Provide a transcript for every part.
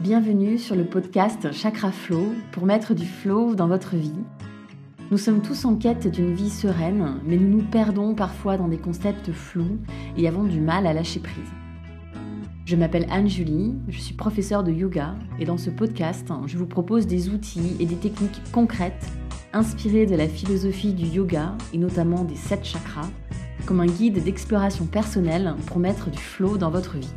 Bienvenue sur le podcast Chakra Flow pour mettre du flow dans votre vie. Nous sommes tous en quête d'une vie sereine, mais nous nous perdons parfois dans des concepts flous et avons du mal à lâcher prise. Je m'appelle Anne-Julie, je suis professeure de yoga et dans ce podcast, je vous propose des outils et des techniques concrètes inspirées de la philosophie du yoga et notamment des sept chakras comme un guide d'exploration personnelle pour mettre du flow dans votre vie.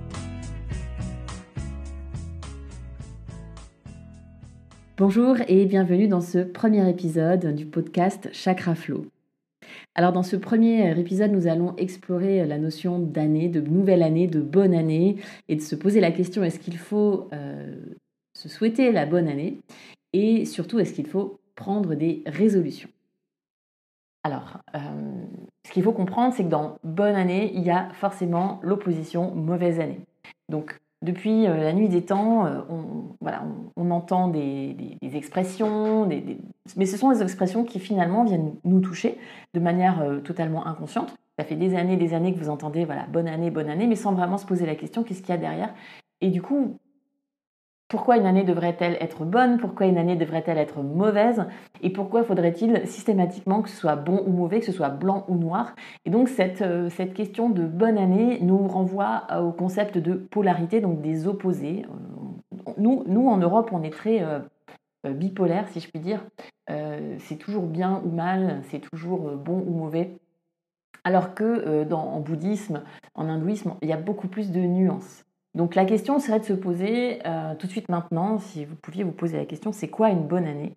Bonjour et bienvenue dans ce premier épisode du podcast Chakra Flow. Alors dans ce premier épisode, nous allons explorer la notion d'année, de nouvelle année, de bonne année et de se poser la question est-ce qu'il faut euh, se souhaiter la bonne année et surtout est-ce qu'il faut prendre des résolutions? Alors, euh, ce qu'il faut comprendre, c'est que dans bonne année, il y a forcément l'opposition mauvaise année. Donc, depuis euh, la nuit des temps, euh, on, voilà, on, entend des, expressions, mais ce sont des expressions qui finalement viennent nous toucher de manière euh, totalement inconsciente. Ça fait des années, des années que vous entendez voilà, bonne année, bonne année, mais sans vraiment se poser la question qu'est-ce qu'il y a derrière? Et du coup, pourquoi une année devrait-elle être bonne? Pourquoi une année devrait-elle être mauvaise? Et pourquoi faudrait-il systématiquement que ce soit bon ou mauvais, que ce soit blanc ou noir? Et donc cette, euh, question de bonne année nous renvoie euh, au concept de polarité, donc des opposés. Euh, nous, nous en Europe, on est très bipolaire, si je puis dire. c'est toujours bien ou mal, c'est toujours bon ou mauvais. Alors que dans, en bouddhisme, en hindouisme, il y a beaucoup plus de nuances. Donc la question serait de se poser euh, tout de suite maintenant, si vous pouviez vous poser la question, c'est quoi une bonne année?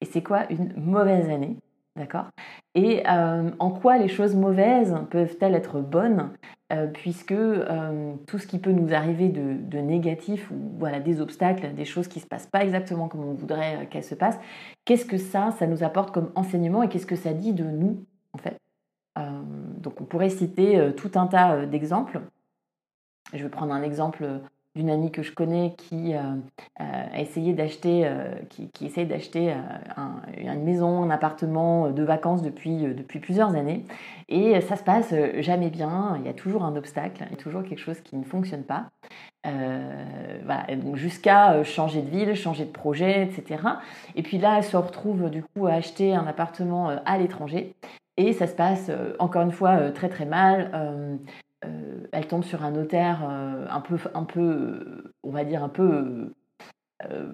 Et c'est quoi une mauvaise année? D'accord? Et euh, en quoi les choses mauvaises peuvent-elles être bonnes? Euh, Puisque tout ce qui peut nous arriver de, négatif, ou voilà, des obstacles, des choses qui ne se passent pas exactement comme on voudrait qu'elles se passent, qu'est-ce que ça, ça nous apporte comme enseignement et qu'est-ce que ça dit de nous, en fait? Donc on pourrait citer tout un tas d'exemples. Je vais prendre un exemple d'une amie que je connais qui euh, euh, a essayé d'acheter, euh, qui, essaye d'acheter une maison, un appartement de vacances depuis, plusieurs années. Et ça se passe jamais bien, il y a toujours un obstacle, il y a toujours quelque chose qui ne fonctionne pas. jusqu'à changer de ville, changer de projet, etc. Et puis là, elle se retrouve du coup à acheter un appartement à l'étranger. Et ça se passe encore une fois très très mal. Euh, elle tombe sur un notaire euh, un peu, un peu, on va dire un peu euh,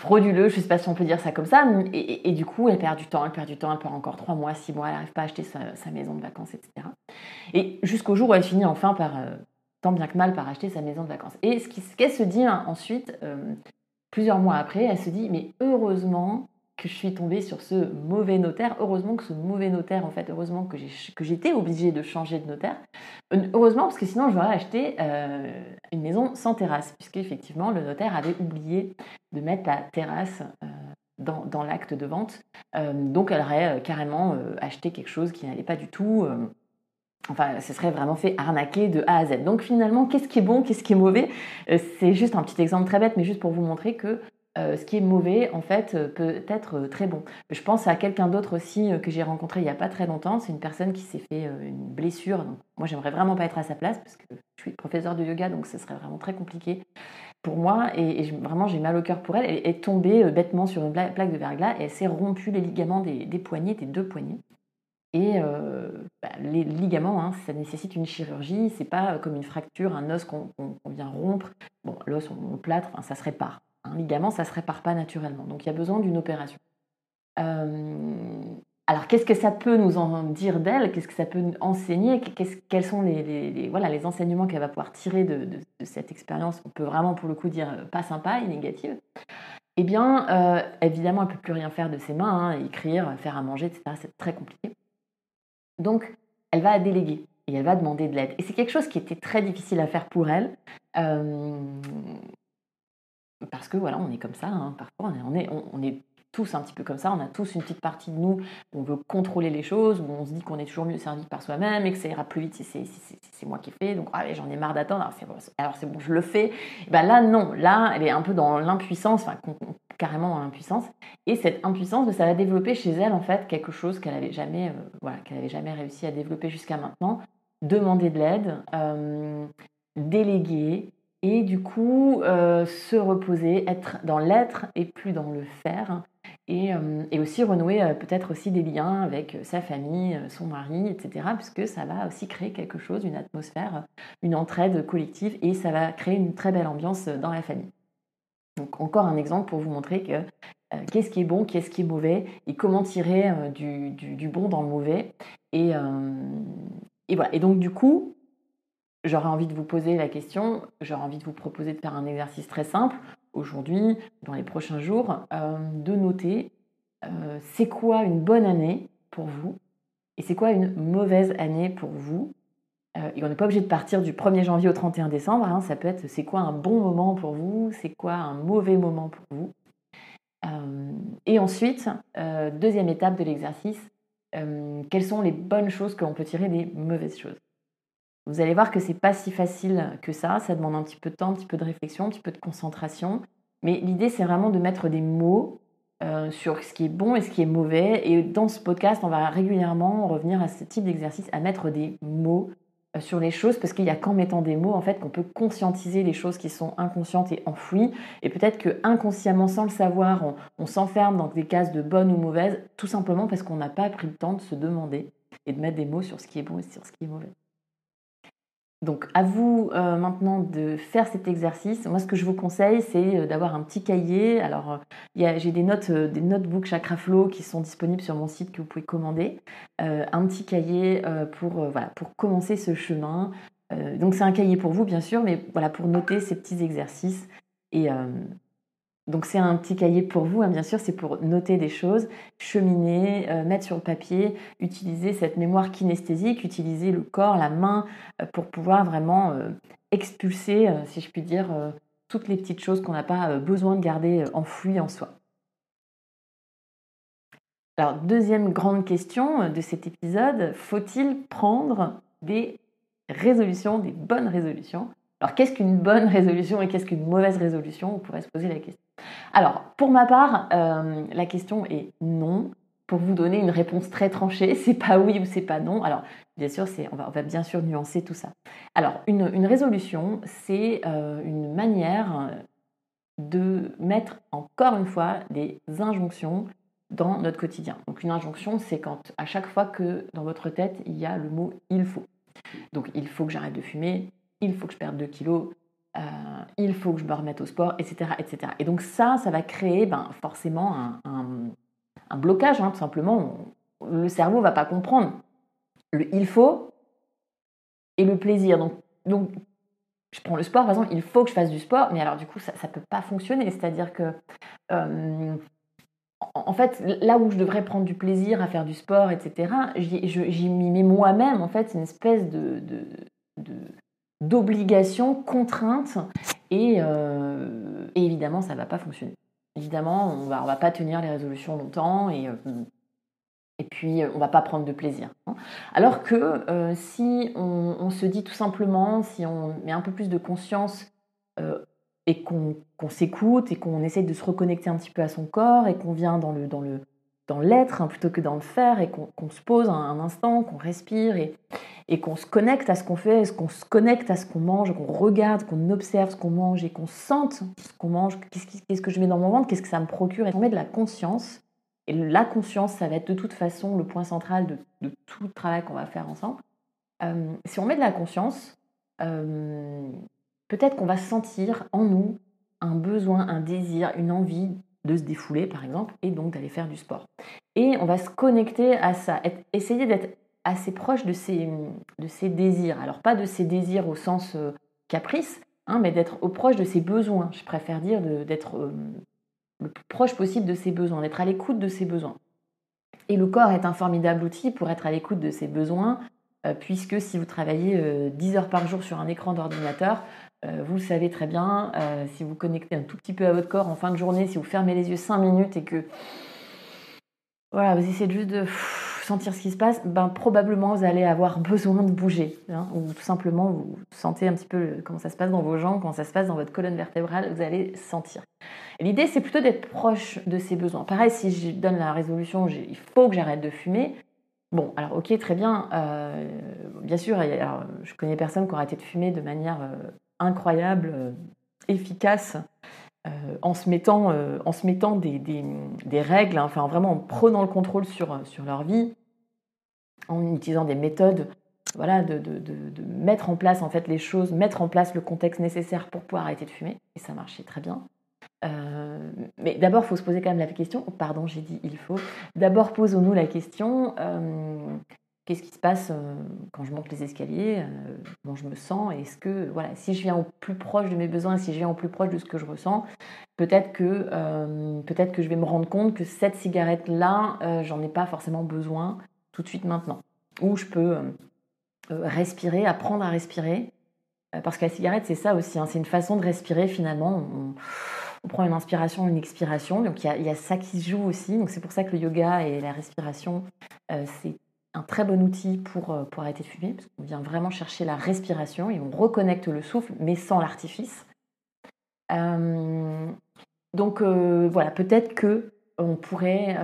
frauduleux, je ne sais pas si on peut dire ça comme ça, et, du coup elle perd du temps, elle perd du temps, elle perd encore trois mois, six mois, elle n'arrive pas à acheter sa, maison de vacances, etc. Et jusqu'au jour où elle finit enfin par, tant bien que mal, par acheter sa maison de vacances. Et ce qu'elle se dit hein, ensuite, plusieurs mois après, elle se dit, mais heureusement que je suis tombée sur ce mauvais notaire. Heureusement que ce mauvais notaire, en fait, heureusement que j'étais obligée de changer de notaire. Heureusement, parce que sinon, j'aurais acheté euh, une maison sans terrasse, puisque effectivement, le notaire avait oublié de mettre la terrasse dans, dans l'acte de vente. Donc, elle aurait carrément acheté quelque chose qui n'allait pas du tout. Enfin, ce serait vraiment fait arnaquer de A à Z. Donc finalement, qu'est-ce qui est bon, qu'est-ce qui est mauvais? C'est juste un petit exemple très bête, mais juste pour vous montrer que euh, ce qui est mauvais, en fait, euh, peut être euh, très bon. Je pense à quelqu'un d'autre aussi que j'ai rencontré il n'y a pas très longtemps. C'est une personne qui s'est fait une blessure. moi, j'aimerais vraiment pas être à sa place parce que je suis professeur de yoga, donc ce serait vraiment très compliqué pour moi. Et, vraiment, j'ai mal au cœur pour elle. Elle est tombée bêtement sur une plaque de verglas et elle s'est rompue les ligaments des, poignets, des deux poignets. Et bah, les ligaments, hein, ça nécessite une chirurgie. C'est pas comme une fracture, un os qu'on vient rompre. Bon, l'os, on, le plâtre, ça se répare. Un ligament, ça ne se répare pas naturellement. Donc il y a besoin d'une opération. Euh, alors qu'est-ce que ça peut nous en dire d'elle? Qu'est-ce que ça peut nous enseigner? Quels sont les, voilà, les enseignements qu'elle va pouvoir tirer de, cette expérience? On peut vraiment pour le coup dire euh, pas sympa et négative. Eh bien, euh, évidemment, elle ne peut plus rien faire de ses mains, hein, écrire, faire à manger, etc. C'est très compliqué. Donc, elle va déléguer et elle va demander de l'aide. Et c'est quelque chose qui était très difficile à faire pour elle parce que voilà, on est comme ça, hein, parfois on est, tous un petit peu comme ça, on a tous une petite partie de nous où on veut contrôler les choses, où on se dit qu'on est toujours mieux servi par soi-même et que ça ira plus vite si c'est moi qui fais, donc ah, j'en ai marre d'attendre, alors c'est bon, je le fais. ben là, non, là, elle est un peu dans l'impuissance, carrément dans l'impuissance, et cette impuissance, ben, ça va développer chez elle en fait quelque chose qu'elle n'avait jamais, euh, qu'elle jamais réussi à développer jusqu'à maintenant, demander de l'aide, euh, déléguer, et du coup se reposer, être dans l'être et plus dans le faire. Et, aussi renouer peut-être aussi des liens avec sa famille, son mari, etc. Puisque ça va aussi créer quelque chose, une atmosphère, une entraide collective et ça va créer une très belle ambiance dans la famille. Donc encore un exemple pour vous montrer que euh, qu'est-ce qui est bon, qu'est-ce qui est mauvais, et comment tirer euh, du, bon dans le mauvais. Euh, et, voilà. Et donc du coup, j'aurais envie de vous poser la question, j'aurais envie de vous proposer de faire un exercice très simple aujourd'hui, dans les prochains jours, de noter c'est quoi une bonne année pour vous et c'est quoi une mauvaise année pour vous. et on n'est pas obligé de partir du 1er janvier au 31 décembre, hein. ça peut être c'est quoi un bon moment pour vous, c'est quoi un mauvais moment pour vous. Euh, et ensuite, euh, deuxième étape de l'exercice, euh, quelles sont les bonnes choses que l'on peut tirer des mauvaises choses Vous allez voir que c'est pas si facile que ça, ça demande un petit peu de temps, un petit peu de réflexion, un petit peu de concentration. Mais l'idée, c'est vraiment de mettre des mots sur ce qui est bon et ce qui est mauvais. Et dans ce podcast, on va régulièrement revenir à ce type d'exercice, à mettre des mots euh, sur les choses parce qu'il n'y a qu'en mettant des mots en fait qu'on peut conscientiser les choses qui sont inconscientes et enfouies et peut-être que inconsciemment sans le savoir on, s'enferme dans des cases de bonnes ou mauvaises tout simplement parce qu'on n'a pas pris le temps de se demander et de mettre des mots sur ce qui est bon et sur ce qui est mauvais. Donc à vous euh, maintenant de faire cet exercice. Moi ce que je vous conseille c'est euh, d'avoir un petit cahier. Alors euh, j'ai des notes, des notebooks Chakra Flow qui sont disponibles sur mon site que vous pouvez commander. un petit cahier pour, commencer ce chemin. donc c'est un cahier pour vous bien sûr, mais voilà pour noter ces petits exercices et donc c'est un petit cahier pour vous, hein, bien sûr, c'est pour noter des choses, cheminer, euh, mettre sur le papier, utiliser cette mémoire kinesthésique, utiliser le corps, la main, euh, pour pouvoir vraiment euh, expulser, si je puis dire, toutes les petites choses qu'on n'a pas besoin de garder enfouies en soi. Alors, deuxième grande question de cet épisode, faut-il prendre des résolutions, des bonnes résolutions? Alors, qu'est-ce qu'une bonne résolution et qu'est-ce qu'une mauvaise résolution? On pourrait se poser la question. Alors, pour ma part, euh, la question est non. Pour vous donner une réponse très tranchée, c'est pas oui ou c'est pas non. Alors, bien sûr, on va, bien sûr nuancer tout ça. Alors, une, résolution, c'est euh, une manière de mettre encore une fois des injonctions dans notre quotidien. Donc, une injonction, c'est quand à chaque fois que dans votre tête, il y a le mot il faut. Donc, il faut que j'arrête de fumer, il faut que je perde 2 kilos, euh, il faut que je me remette au sport, etc. etc. Et donc ça, ça va créer ben, forcément un, blocage, hein, tout simplement. le cerveau ne va pas comprendre le il faut et le plaisir. Donc, donc, je prends le sport, par exemple, il faut que je fasse du sport, mais alors du coup, ça ne peut pas fonctionner. C'est-à-dire que, euh, en fait, là où je devrais prendre du plaisir à faire du sport, etc., j'y mets moi-même, en fait, une espèce de, de d'obligations, contraintes, euh, et, évidemment, ça va pas fonctionner. Évidemment, on va, va pas tenir les résolutions longtemps et, euh, et puis on va pas prendre de plaisir. Hein. Alors que euh, si on, se dit tout simplement, si on met un peu plus de conscience et qu'on s'écoute et qu'on essaye de se reconnecter un petit peu à son corps et qu'on vient dans le dans le dans l'être hein, plutôt que dans le faire et qu'on se pose un, instant, qu'on respire et, et qu'on se connecte à ce qu'on fait, qu'on se connecte à ce qu'on mange, qu'on regarde, qu'on observe ce qu'on mange et qu'on sente ce qu'on mange, qu'est-ce que je mets dans mon ventre, qu'est-ce que ça me procure, et qu'on met de la conscience. Et la conscience, ça va être de toute façon le point central de, tout le travail qu'on va faire ensemble. Euh, si on met de la conscience, euh, peut-être qu'on va sentir en nous un besoin, un désir, une envie de se défouler par exemple, et donc d'aller faire du sport. Et on va se connecter à ça, essayer d'être assez proche de ses, de ses désirs. Alors pas de ses désirs au sens euh, caprice, hein, mais d'être au proche de ses besoins. Je préfère dire d'être euh, le plus proche possible de ses besoins, d'être à l'écoute de ses besoins. Et le corps est un formidable outil pour être à l'écoute de ses besoins, euh, puisque si vous travaillez 10 heures par jour sur un écran d'ordinateur, vous le savez très bien, si vous connectez un tout petit peu à votre corps en fin de journée, si vous fermez les yeux 5 minutes et que voilà, vous essayez juste de sentir ce qui se passe, ben, probablement vous allez avoir besoin de bouger. Hein, ou tout simplement vous sentez un petit peu comment ça se passe dans vos jambes, comment ça se passe dans votre colonne vertébrale, vous allez sentir. L'idée c'est plutôt d'être proche de ces besoins. Pareil, si je donne la résolution, il faut que j'arrête de fumer. Bon, alors ok, très bien. Euh, bien sûr, je connais personne qui aura arrêté de fumer de manière incroyables, efficaces, en se mettant, en se mettant des, des, règles, hein, enfin vraiment en prenant le contrôle sur, sur leur vie, en utilisant des méthodes voilà, de, mettre en place en fait les choses, mettre en place le contexte nécessaire pour pouvoir arrêter de fumer. Et ça marchait très bien. Euh, mais d'abord, il faut se poser quand même la question. Oh, pardon, j'ai dit il faut. D'abord, posons-nous la question euh, qu'est-ce qui se passe euh, quand je monte les escaliers Comment je me sens? Est-ce que, voilà, si je viens au plus proche de mes besoins, si je viens au plus proche de ce que je ressens, peut-être que, peut-être que je vais me rendre compte que cette cigarette-là, j'en ai pas forcément besoin tout de suite maintenant. Ou je peux respirer, apprendre à respirer. Parce que la cigarette, c'est ça aussi, hein, c'est une façon de respirer finalement on prend une inspiration, une expiration. Donc il y a, ça qui se joue aussi. Donc c'est pour ça que le yoga et la respiration, euh, c'est un très bon outil pour, euh, pour arrêter de fumer, parce qu'on vient vraiment chercher la respiration et on reconnecte le souffle, mais sans l'artifice. Euh, donc voilà, peut-être que on pourrait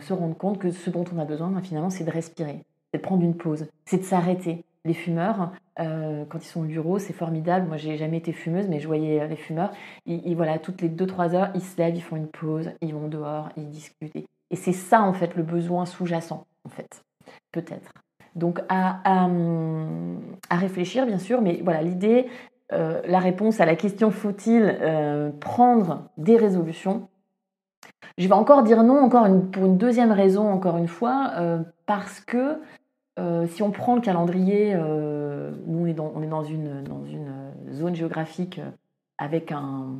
se rendre compte que ce dont on a besoin, ben, finalement, c'est de respirer, c'est de prendre une pause, c'est de s'arrêter. Les fumeurs, euh, quand ils sont au bureau, c'est formidable. Moi, j'ai jamais été fumeuse, mais je voyais euh, les fumeurs. Ils, voilà, toutes les 2-3 heures, ils se lèvent, ils font une pause, ils vont dehors, ils discutent. Et, c'est ça, en fait, le besoin sous-jacent, en fait, peut-être. Donc, à, réfléchir, bien sûr, mais voilà, l'idée, euh, la réponse à la question faut-il prendre des résolutions Je vais encore dire non, encore pour une deuxième raison, encore une fois, parce que euh, si on prend le calendrier, euh, nous on est dans, une, une zone géographique euh, avec un,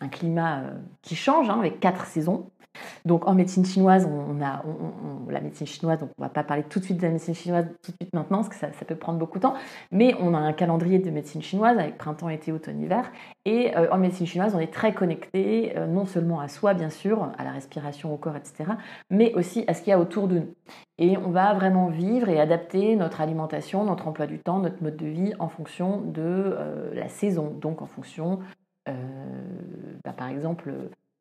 un climat qui change, hein, avec quatre saisons. Donc en médecine chinoise, on a la médecine chinoise, donc on va pas parler tout de suite de la médecine chinoise tout de suite maintenant, parce que ça, peut prendre beaucoup de temps, mais on a un calendrier de médecine chinoise avec printemps, été, automne, hiver, et euh, en médecine chinoise, on est très connecté, euh, non seulement à soi, bien sûr, à la respiration, au corps, etc., mais aussi à ce qu'il y a autour de nous. Et on va vraiment vivre et adapter notre alimentation, notre emploi du temps, notre mode de vie en fonction de euh, la saison, donc en fonction, bah, par exemple,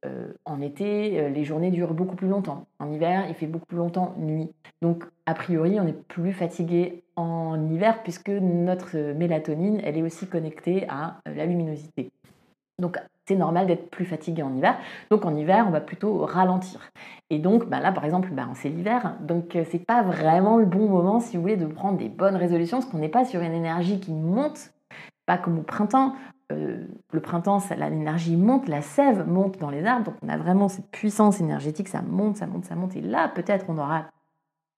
euh, en été, euh, les journées durent beaucoup plus longtemps. En hiver, il fait beaucoup plus longtemps nuit. Donc, a priori, on est plus fatigué en hiver puisque notre mélatonine, elle est aussi connectée à euh, la luminosité. Donc, c'est normal d'être plus fatigué en hiver. Donc, en hiver, on va plutôt ralentir. Et donc, bah là, par exemple, bah, c'est l'hiver. Donc, c'est pas vraiment le bon moment, si vous voulez, de prendre des bonnes résolutions parce qu'on n'est pas sur une énergie qui monte pas comme au printemps euh, le printemps, l'énergie monte, la sève monte dans les arbres, donc on a vraiment cette puissance énergétique, ça monte, ça monte, ça monte, et là peut-être on aura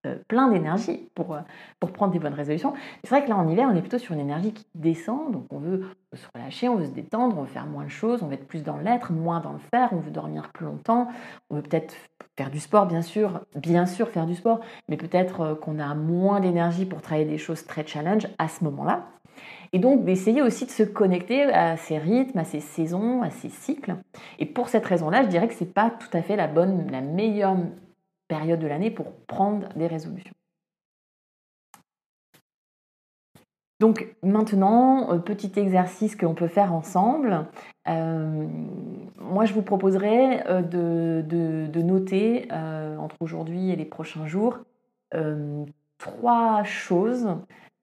euh, plein d'énergie pour, euh, pour prendre des bonnes résolutions. C'est vrai que là en hiver, on est plutôt sur une énergie qui descend, donc on veut se relâcher, on veut se détendre, on veut faire moins de choses, on veut être plus dans l'être, moins dans le faire, on veut dormir plus longtemps, on veut peut-être faire du sport, bien sûr, bien sûr faire du sport, mais peut-être qu'on a moins d'énergie pour travailler des choses très challenge à ce moment-là. Et donc d'essayer aussi de se connecter à ces rythmes, à ces saisons, à ces cycles. Et pour cette raison-là, je dirais que ce n'est pas tout à fait la bonne, la meilleure période de l'année pour prendre des résolutions. Donc maintenant, euh, petit exercice qu'on peut faire ensemble. Euh, moi, je vous proposerais euh, de, noter entre aujourd'hui et les prochains jours trois choses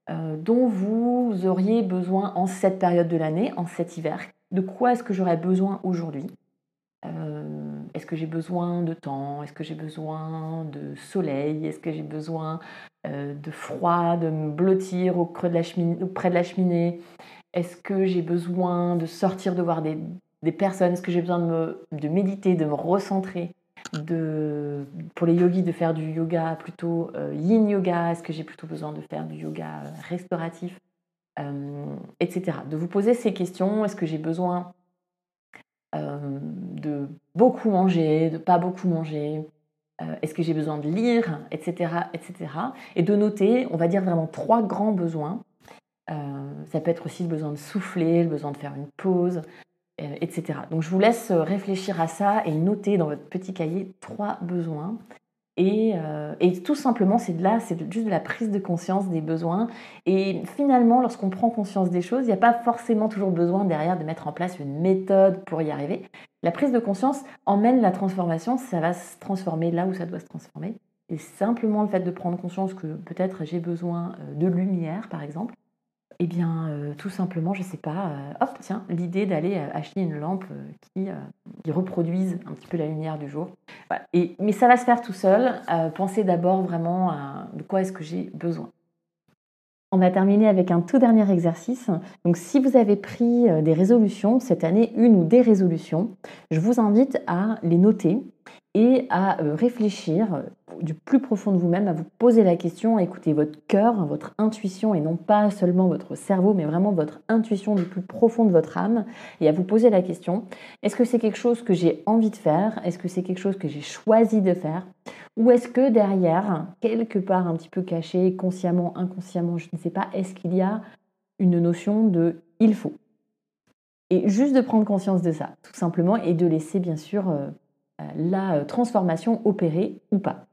dont vous auriez besoin en cette période de l'année, en cet hiver. De quoi est-ce que j'aurais besoin aujourd'hui? Euh, Est-ce que j'ai besoin de temps? Est-ce que j'ai besoin de soleil? Est-ce que j'ai besoin euh, de froid, de me blottir au creux de la cheminée, près de la cheminée? Est-ce que j'ai besoin de sortir, de voir des, personnes? Est-ce que j'ai besoin de, de méditer, de me recentrer? De, pour les yogis de faire du yoga plutôt euh, yin yoga Est-ce que j'ai plutôt besoin de faire du yoga euh, restauratif euh, Etc. De vous poser ces questions. Est-ce que j'ai besoin de beaucoup manger, de pas beaucoup manger Est-ce que j'ai besoin de lire Etc. etc. Et de noter, on va dire vraiment trois grands besoins. ça peut être aussi le besoin de souffler, le besoin de faire une pause, etc. Donc je vous laisse euh, réfléchir à ça et noter dans votre petit cahier trois besoins. Et, euh, tout simplement, c'est là, c'est juste de la prise de conscience des besoins. Et finalement, lorsqu'on prend conscience des choses, il n'y a pas forcément toujours besoin derrière de mettre en place une méthode pour y arriver. La prise de conscience emmène la transformation, ça va se transformer là où ça doit se transformer. Et simplement le fait de prendre conscience que peut-être j'ai besoin de lumière, par exemple, eh bien, euh, tout simplement, je ne sais pas, euh, hop, tiens, l'idée d'aller euh, acheter une lampe qui, reproduise un petit peu la lumière du jour. Mais ça va se faire tout seul. pensez d'abord vraiment à de quoi est-ce que j'ai besoin. On va terminer avec un tout dernier exercice. Donc, si vous avez pris des résolutions cette année, une ou des résolutions, je vous invite à les noter et à euh, réfléchir euh, du plus profond de vous-même, à vous poser la question, à écouter votre cœur, votre intuition et non pas seulement votre cerveau, mais vraiment votre intuition du plus profond de votre âme et à vous poser la question, est-ce que c'est quelque chose que j'ai envie de faire? Est-ce que c'est quelque chose que j'ai choisi de faire? Ou est-ce que derrière, quelque part un petit peu caché, consciemment, inconsciemment, je ne sais pas, est-ce qu'il y a une notion de il faut Et juste de prendre conscience de ça, tout simplement, et de laisser bien sûr... Euh, la euh, transformation opérée ou pas.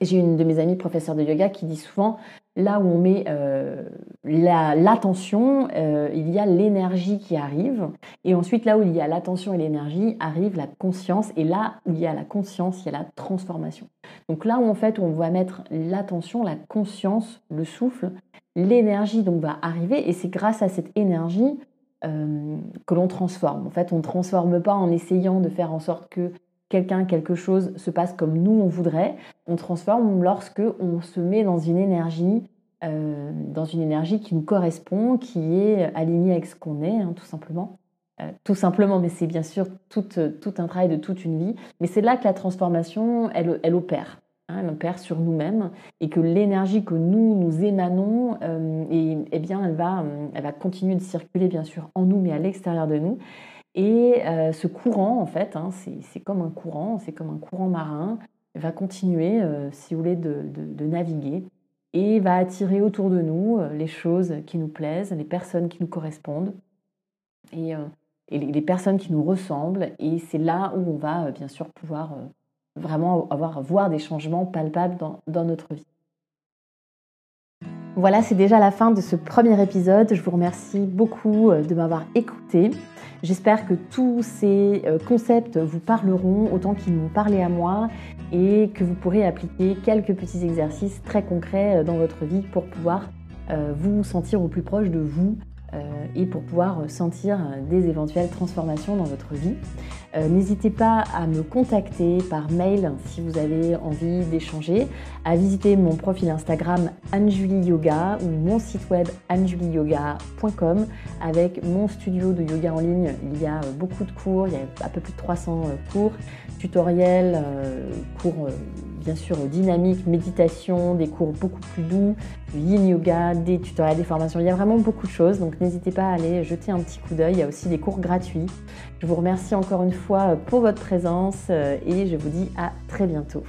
J'ai une de mes amies professeurs de yoga qui dit souvent, là où on met euh, l'attention, il y a l'énergie qui arrive. Et ensuite, là où il y a l'attention et l'énergie, arrive la conscience. Et là où il y a la conscience, il y a la transformation. Donc là où en fait on va mettre l'attention, la conscience, le souffle, l'énergie donc va arriver. Et c'est grâce à cette énergie que l'on transforme. En fait, on ne transforme pas en essayant de faire en sorte que quelqu'un, quelque chose se passe comme nous on voudrait, on transforme lorsque on se met dans une énergie, euh, dans une énergie qui nous correspond, qui est alignée avec ce qu'on est, hein, tout simplement. Euh, tout simplement, mais c'est bien sûr tout, tout, un travail de toute une vie. Mais c'est là que la transformation, elle, opère. Hein, elle opère sur nous-mêmes et que l'énergie que nous, nous émanons, euh, et, eh bien, elle va, elle va continuer de circuler, bien sûr, en nous, mais à l'extérieur de nous. Et euh, ce courant, en fait, hein, c'est comme un courant, c'est comme un courant marin, va continuer, euh, si vous voulez, de, naviguer et va attirer autour de nous euh, les choses qui nous plaisent, les personnes qui nous correspondent et, les, personnes qui nous ressemblent. Et c'est là où on va, bien sûr, pouvoir vraiment avoir, voir des changements palpables dans notre vie. Voilà, c'est déjà la fin de ce premier épisode. Je vous remercie beaucoup de m'avoir écouté. J'espère que tous ces euh, concepts vous parleront autant qu'ils m'ont parlé à moi et que vous pourrez appliquer quelques petits exercices très concrets euh, dans votre vie pour pouvoir euh, vous sentir au plus proche de vous et pour pouvoir sentir des éventuelles transformations dans votre vie. Euh, n'hésitez pas à me contacter par mail si vous avez envie d'échanger, à visiter mon profil Instagram Anjuli Yoga ou mon site web anjuliyoga.com avec mon studio de yoga en ligne. Il y a beaucoup de cours, il y a à peu plus de 300 euh, cours, tutoriels, euh, cours bien sûr dynamiques, méditation, des cours beaucoup plus doux, yin yoga, des tutoriels, des formations. Il y a vraiment beaucoup de choses, donc n'hésitez pas à aller jeter un petit coup d'œil. Il y a aussi des cours gratuits. Je vous remercie encore une fois pour votre présence euh, et je vous dis à très bientôt.